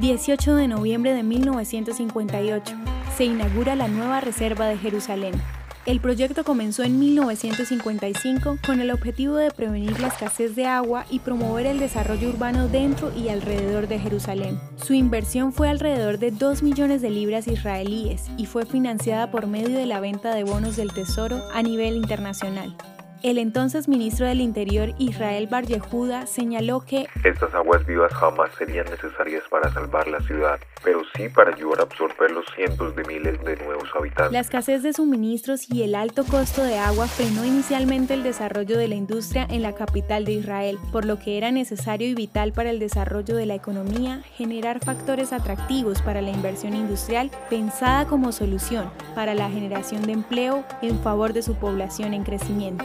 18 de noviembre de 1958. Se inaugura la nueva Reserva de Jerusalén. El proyecto comenzó en 1955 con el objetivo de prevenir la escasez de agua y promover el desarrollo urbano dentro y alrededor de Jerusalén. Su inversión fue alrededor de 2 millones de libras israelíes y fue financiada por medio de la venta de bonos del Tesoro a nivel internacional. El entonces ministro del Interior Israel Bar Yehuda señaló que estas aguas vivas jamás serían necesarias para salvar la ciudad, pero sí para ayudar a absorber los cientos de miles de nuevos habitantes. La escasez de suministros y el alto costo de agua frenó inicialmente el desarrollo de la industria en la capital de Israel, por lo que era necesario y vital para el desarrollo de la economía generar factores atractivos para la inversión industrial pensada como solución para la generación de empleo en favor de su población en crecimiento.